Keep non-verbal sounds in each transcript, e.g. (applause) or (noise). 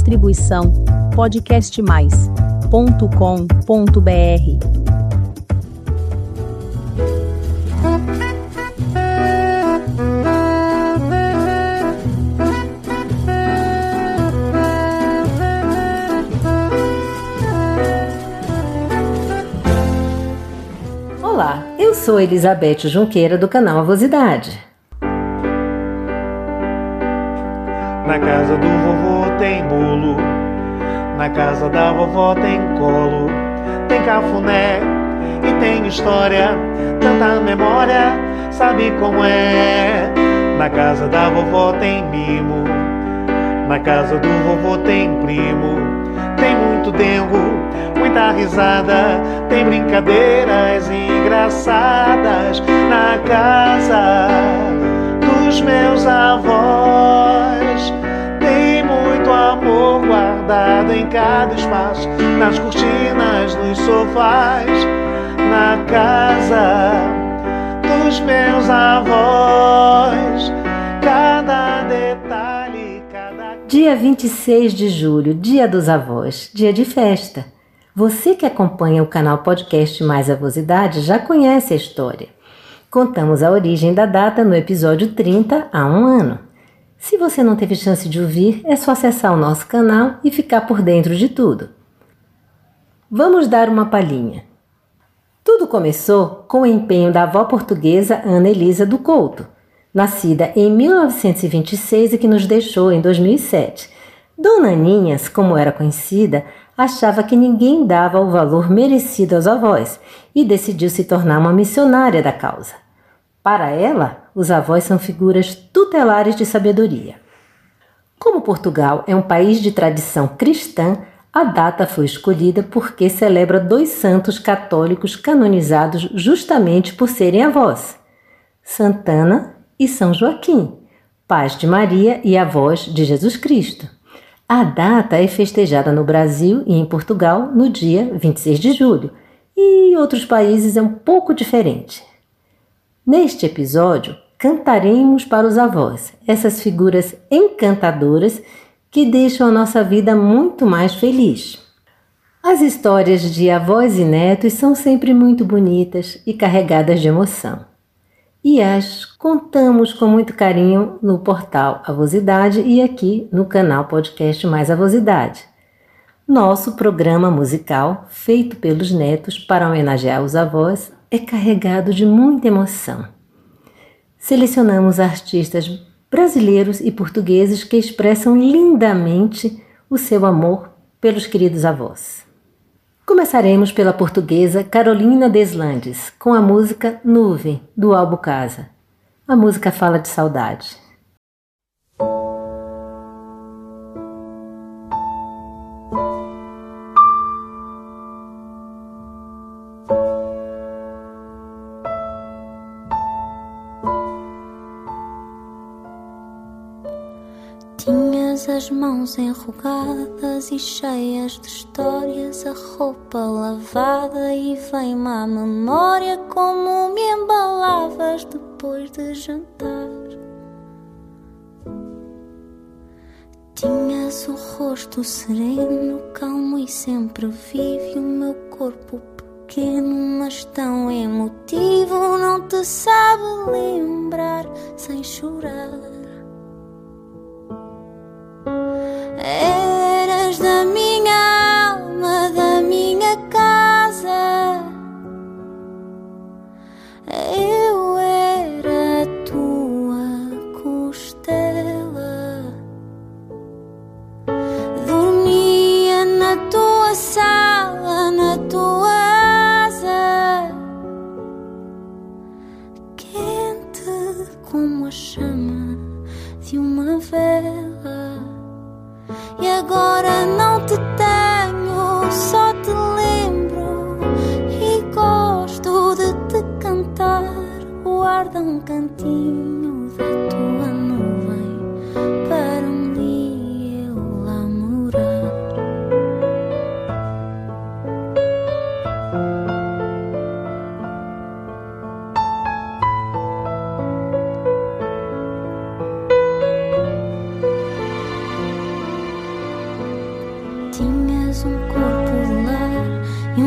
Distribuição podcastmais.com.br. Olá, eu sou Elizabeth Junqueira do canal Avosidade. Na casa do vovô tem bolo, na casa da vovó tem colo, tem cafuné e tem história, tanta memória, sabe como é? Na casa da vovó tem mimo, na casa do vovô tem primo, tem muito dengo muita risada, tem brincadeiras engraçadas na casa dos meus avós. Amor guardado em cada espaço, nas cortinas, nos sofás, na casa dos meus avós. Cada detalhe, cada. Dia 26 de julho, Dia dos Avós, dia de festa. Você que acompanha o canal Podcast Mais Avosidade já conhece a história. Contamos a origem da data no episódio 30 há um ano. Se você não teve chance de ouvir, é só acessar o nosso canal e ficar por dentro de tudo. Vamos dar uma palhinha. Tudo começou com o empenho da avó portuguesa Ana Elisa do Couto, nascida em 1926 e que nos deixou em 2007. Dona Aninhas, como era conhecida, achava que ninguém dava o valor merecido aos avós e decidiu se tornar uma missionária da causa. Para ela, os avós são figuras tutelares de sabedoria. Como Portugal é um país de tradição cristã, a data foi escolhida porque celebra dois santos católicos canonizados justamente por serem avós: Santana e São Joaquim, pais de Maria e avós de Jesus Cristo. A data é festejada no Brasil e em Portugal no dia 26 de julho, e em outros países é um pouco diferente. Neste episódio, cantaremos para os avós, essas figuras encantadoras que deixam a nossa vida muito mais feliz. As histórias de avós e netos são sempre muito bonitas e carregadas de emoção e as contamos com muito carinho no portal Avosidade e aqui no canal Podcast Mais Avosidade. Nosso programa musical, feito pelos netos para homenagear os avós, é carregado de muita emoção. Selecionamos artistas brasileiros e portugueses que expressam lindamente o seu amor pelos queridos avós. Começaremos pela portuguesa Carolina Deslandes, com a música Nuvem, do álbum Casa. A música fala de saudade. As mãos enrugadas e cheias de histórias, a roupa lavada e vem-me à memória como me embalavas depois de jantar. Tinhas o rosto sereno, calmo e sempre vivo, o meu corpo pequeno, mas tão emotivo, não te sabe lembrar sem chorar.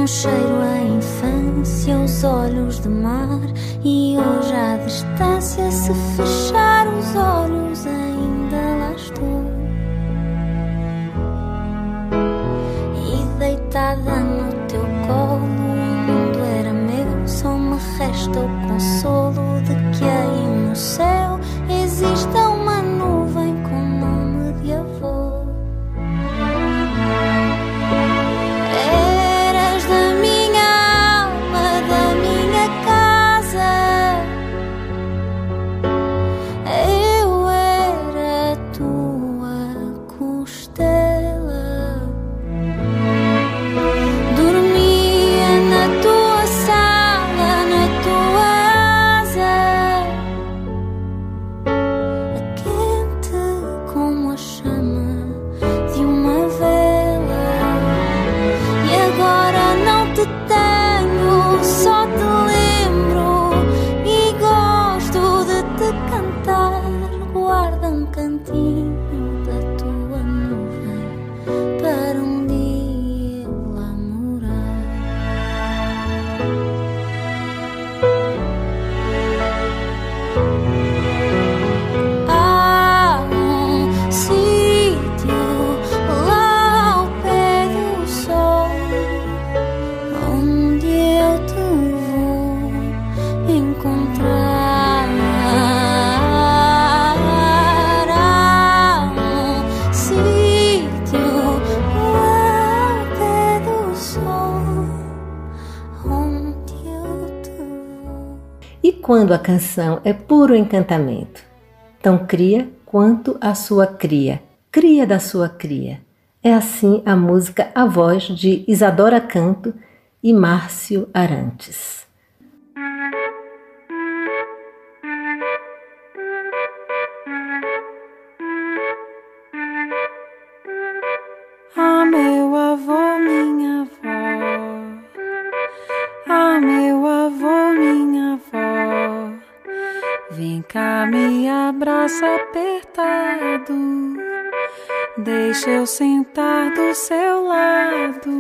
Um cheiro à infância, os olhos de mar. E hoje à distância, se fechar os olhos. quando a canção é puro encantamento. Tão cria quanto a sua cria, cria da sua cria. É assim a música A Voz de Isadora Canto e Márcio Arantes. Vem cá, me abraça apertado. Deixa eu sentar do seu lado.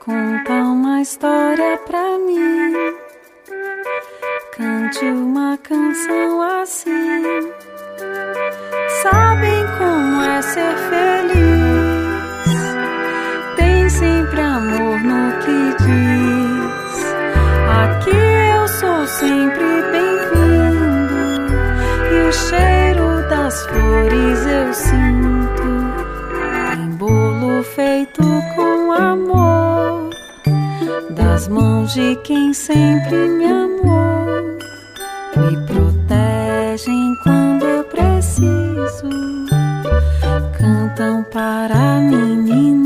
Conta uma história pra mim. Cante uma canção assim. Sabem como é ser feliz? sinto em bolo feito com amor das mãos de quem sempre me amou. Me protegem quando eu preciso. Cantam para a menina.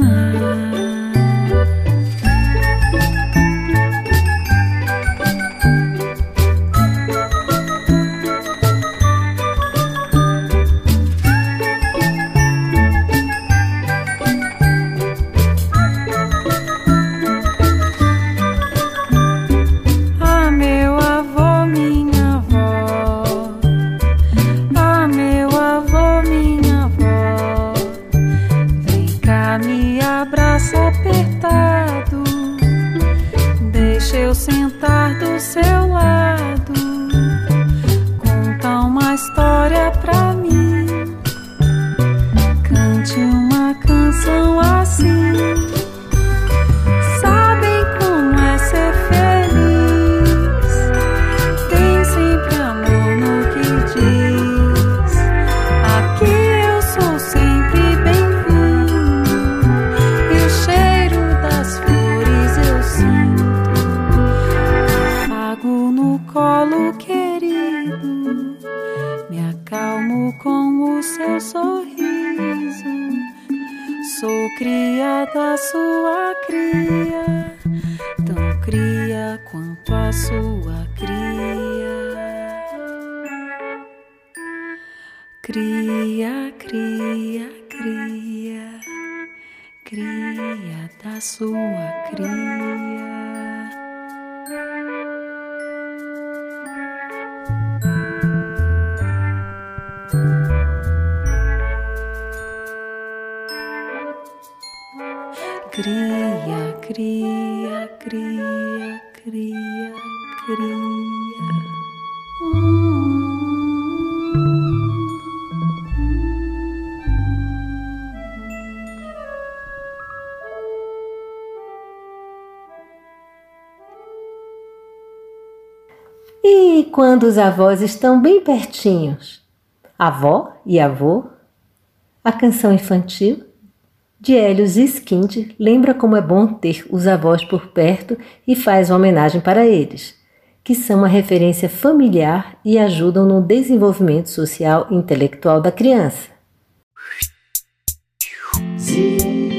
Cria, cria, cria, cria. E quando os avós estão bem pertinhos? Avó e avô? A canção infantil de Helios Skind lembra como é bom ter os avós por perto e faz uma homenagem para eles, que são uma referência familiar e ajudam no desenvolvimento social e intelectual da criança. Churururu,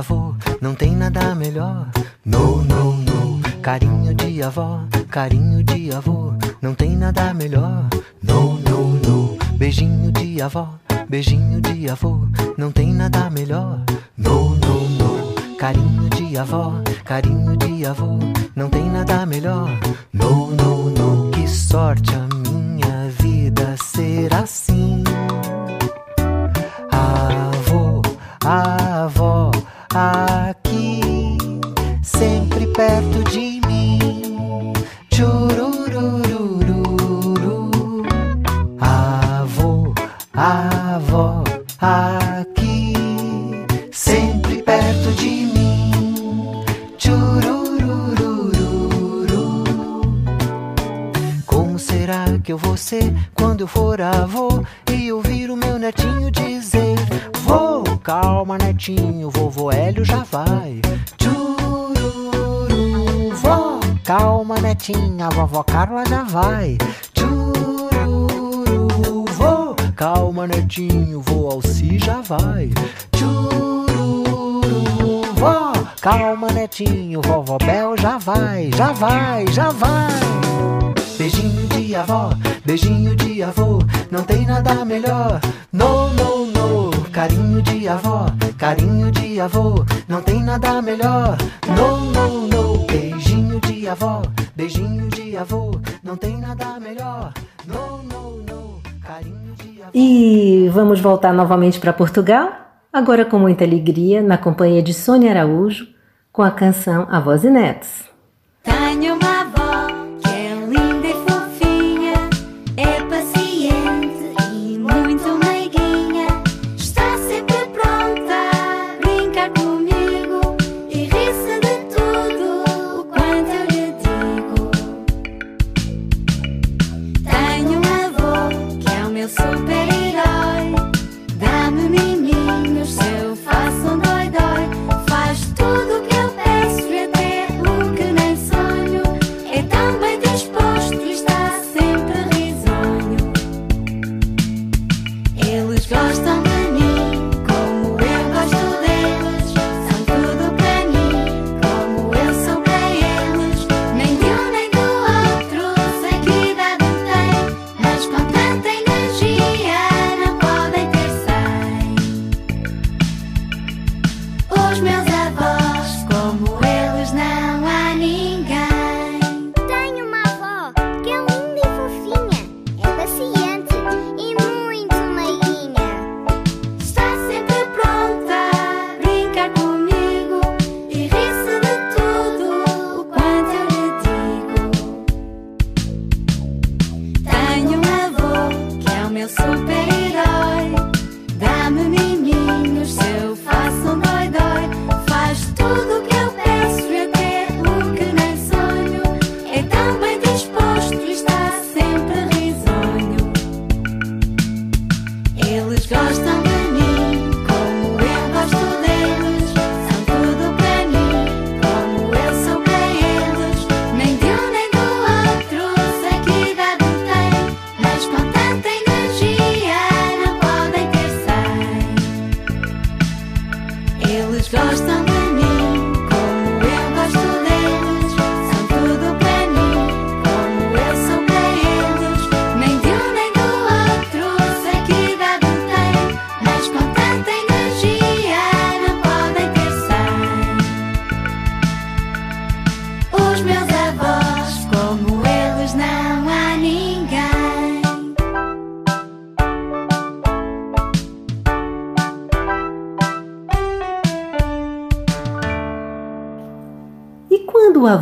avô, não tem nada melhor. No, no, no. Carinho de avó, carinho de avô, não tem nada melhor. No, no, no. Beijinho de avó, beijinho de avô, não tem nada melhor. No, no, no. Carinho de avó, carinho de avô, não tem nada melhor. No, no, no. Que sorte a minha vida ser assim. Vou ser quando eu for avô e ouvir o meu netinho dizer: Vô, calma, netinho, vovô Hélio já vai. Chururu, vó, calma, netinha, vovó Carla já vai. Chururu, vó, calma, netinho, vô Alci já vai. Chururu, vó, calma, netinho, vovó Bel já vai, já vai, já vai. Beijinho de avó, beijinho de avô, não tem nada melhor. No, no, no. Carinho de avó, carinho de avô, não tem nada melhor. No, no, no. Beijinho de avó, beijinho de avô, não tem nada melhor. No, no, no. Carinho de avó. E vamos voltar novamente para Portugal, agora com muita alegria, na companhia de Sônia Araújo, com a canção Avós e Netos. Tenho uma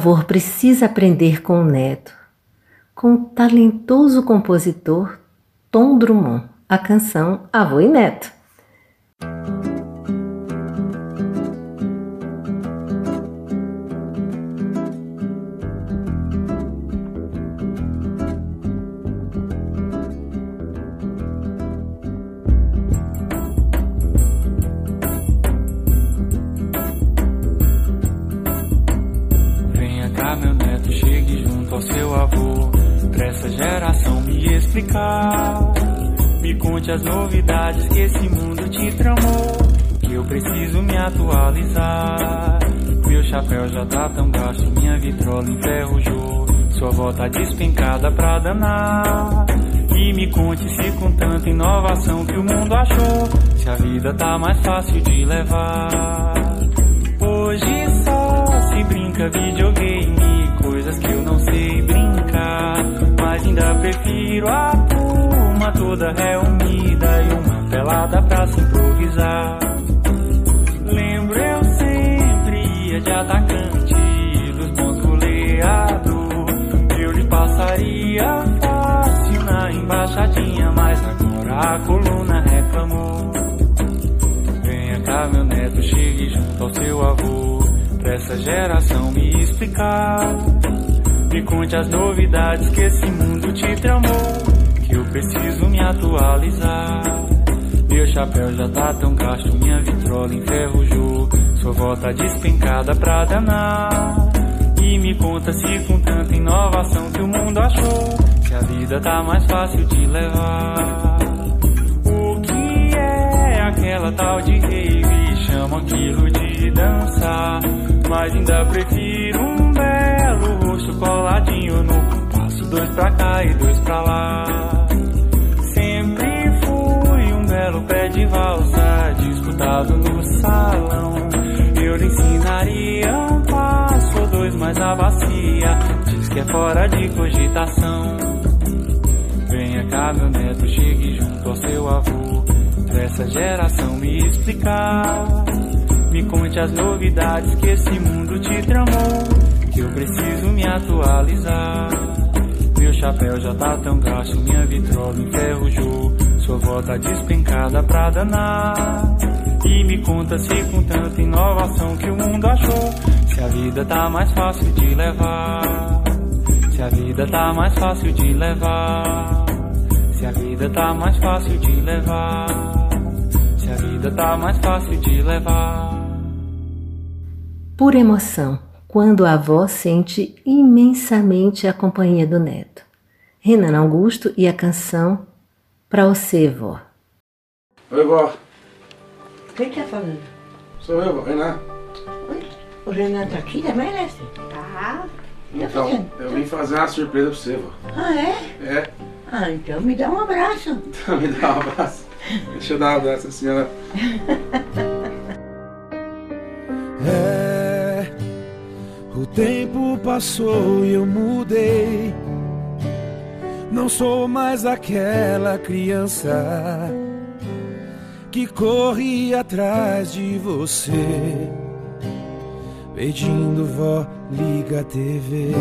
avô precisa aprender com o neto, com o talentoso compositor Tom Drummond, a canção Avô e Neto. Me conte as novidades que esse mundo te tramou. Que eu preciso me atualizar. Meu chapéu já tá tão gasto, minha vitrola enferrujou. Sua avó tá despencada pra danar. E me conte se com tanta inovação que o mundo achou. Se a vida tá mais fácil de levar. Hoje só se brinca videogame, coisas que Mas ainda prefiro a turma toda reunida e uma pelada pra se improvisar. Lembro eu sempre ia de atacante dos bons goleados. Eu lhe passaria fácil na embaixadinha, mas agora a coluna reclamou. Venha cá, meu neto, chegue junto ao seu avô. Pra essa geração me explicar. Me conte as novidades que esse mundo te tramou. Que eu preciso me atualizar. Meu chapéu já tá tão gasto, minha vitrola enferrujou. Sua tá despencada pra danar. E me conta se com tanta inovação que o mundo achou. Se a vida tá mais fácil de levar. O que é aquela tal de rave? Chamam aquilo de dançar. Mas ainda prefiro um rosto coladinho no compasso. Dois pra cá e dois pra lá. Sempre fui um belo pé de valsa, disputado no salão. Eu lhe ensinaria um passo ou dois, mas a bacia diz que é fora de cogitação. Venha cá, meu neto, chegue junto ao seu avô. Pra essa geração me explicar. Me conte as novidades que esse mundo te tramou. Eu preciso me atualizar. Meu chapéu já tá tão gasto, minha vitrola enferrujou. Sua avó tá despencada pra danar. E me conta se com tanta inovação que o mundo achou. Se a vida tá mais fácil de levar. Se a vida tá mais fácil de levar. Se a vida tá mais fácil de levar. Se a vida tá mais fácil de levar. Por emoção, quando a avó sente imensamente a companhia do neto. Renan Augusto e a canção Pra você, vó. Oi, vó. Quem tá falando? Sou eu, vó. Renan. O Renan tá aqui também, né? Tá. Tá Então, eu vim fazer uma surpresa pra você, vó. Ah, é? É? Ah, então me dá um abraço. (laughs) Então me dá um abraço. Deixa eu dar um abraço, senhora. (laughs) tempo passou e eu mudei. Não sou mais aquela criança que corre atrás de você, pedindo vó, liga a TV.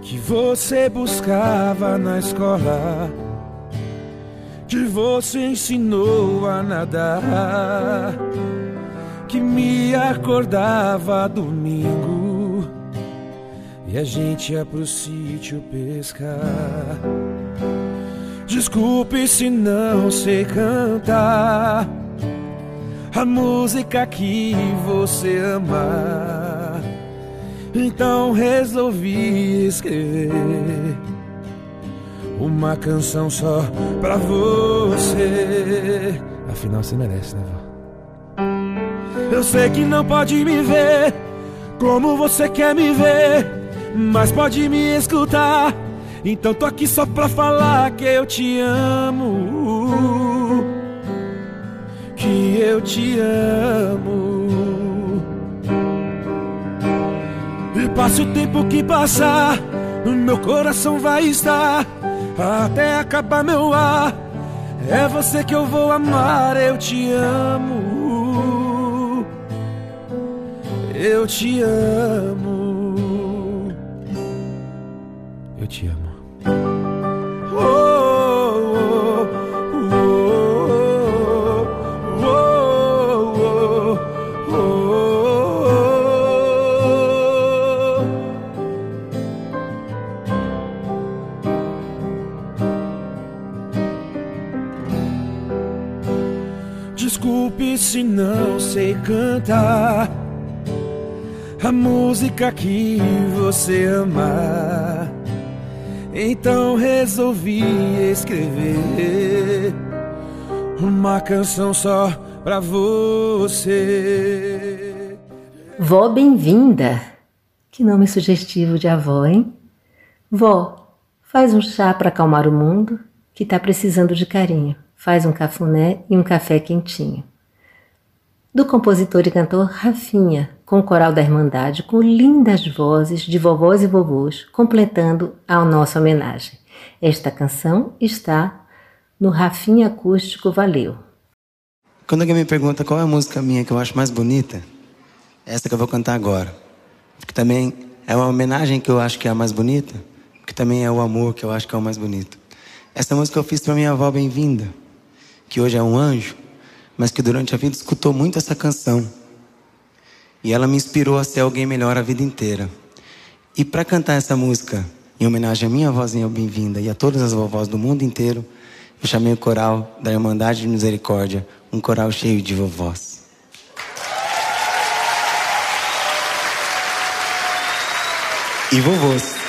Que você buscava na escola, que você ensinou a nadar que me acordava domingo e a gente ia pro sítio pescar. Desculpe se não sei cantar a música que você ama. Então resolvi escrever uma canção só pra você. Afinal, você merece, né, vó? Eu sei que não pode me ver como você quer me ver, mas pode me escutar. Então tô aqui só pra falar que eu te amo. Que eu te amo. E passe o tempo que passar, meu coração vai estar até acabar meu ar. É você que eu vou amar, eu te amo. Eu te amo. Eu te amo. Oh, oh, oh. Desculpe se não sei cantar música que você ama. Então resolvi escrever uma canção só pra você. Vó bem-vinda. Que nome sugestivo de avó, hein? Vó, faz um chá para acalmar o mundo que tá precisando de carinho. Faz um cafuné e um café quentinho. Do compositor e cantor Rafinha, com o coral da Irmandade, com lindas vozes de vovós e vovôs, completando a nossa homenagem. Esta canção está no Rafinha Acústico Valeu. Quando alguém me pergunta qual é a música minha que eu acho mais bonita, é essa que eu vou cantar agora. Porque também é uma homenagem que eu acho que é a mais bonita, que também é o amor que eu acho que é o mais bonito. Essa música eu fiz para minha avó bem-vinda, que hoje é um anjo, mas que durante a vida escutou muito essa canção. E ela me inspirou a ser alguém melhor a vida inteira. E para cantar essa música, em homenagem à minha vozinha bem-vinda e a todas as vovós do mundo inteiro, eu chamei o coral da Irmandade de Misericórdia, um coral cheio de vovós. E vovôs.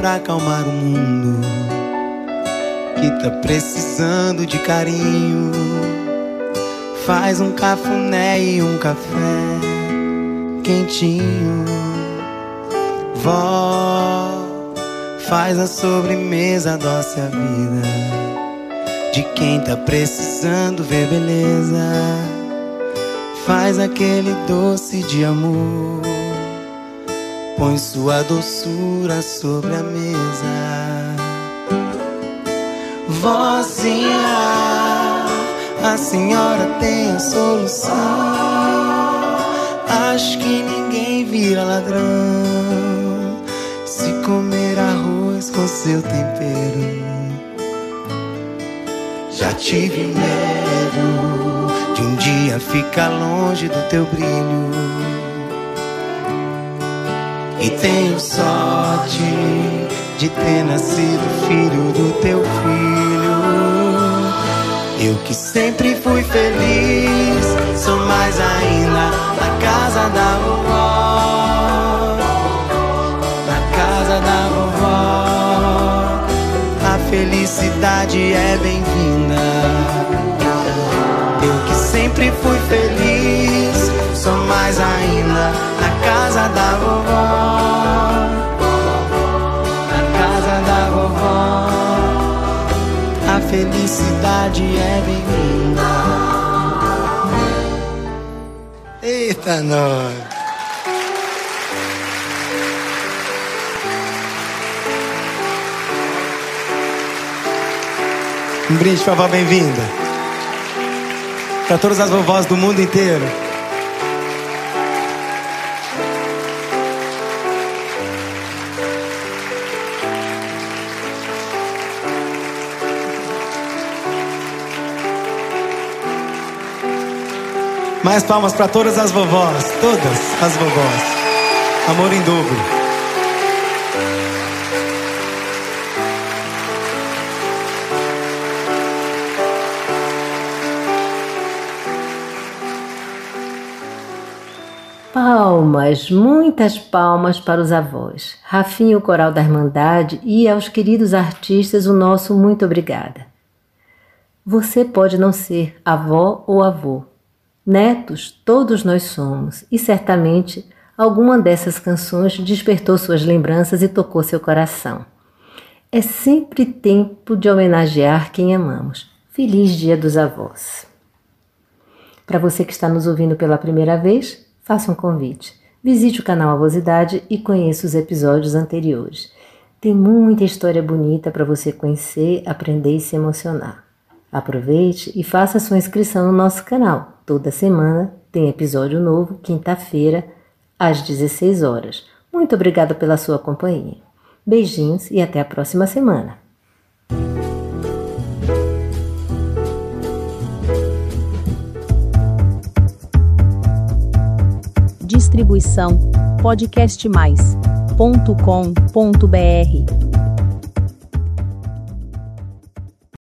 Pra acalmar o mundo que tá precisando de carinho. Faz um cafuné e um café quentinho. Vó, faz a sobremesa, doce a vida de quem tá precisando ver beleza. Faz aquele doce de amor. Põe sua doçura sobre a mesa. Vozinha, a senhora tem a solução. Acho que ninguém vira ladrão se comer arroz com seu tempero. Já tive medo de um dia ficar longe do teu brilho. E tenho sorte de ter nascido filho do teu filho. Eu que sempre fui feliz, sou mais ainda na casa da vovó. Na casa da vovó, a felicidade é bem-vinda. Eu que sempre fui felicidade é bem-vinda. Eita, nós! Um brinde pra vovó bem-vinda. Pra todas as vovós do mundo inteiro. Mais palmas para todas as vovós, todas as vovós. Amor em dobro. Palmas, muitas palmas para os avós, Rafinha, o coral da Irmandade e aos queridos artistas o nosso muito obrigada. Você pode não ser avó ou avô, netos todos nós somos e certamente alguma dessas canções despertou suas lembranças e tocou seu coração. É sempre tempo de homenagear quem amamos. Feliz Dia dos Avós. Para você que está nos ouvindo pela primeira vez, faça um convite. Visite o canal Avosidade e conheça os episódios anteriores. Tem muita história bonita para você conhecer, aprender e se emocionar. Aproveite e faça sua inscrição no nosso canal. Toda semana tem episódio novo, quinta-feira, às 16 horas. Muito obrigada pela sua companhia. Beijinhos e até a próxima semana. Distribuição podcastmais.com.br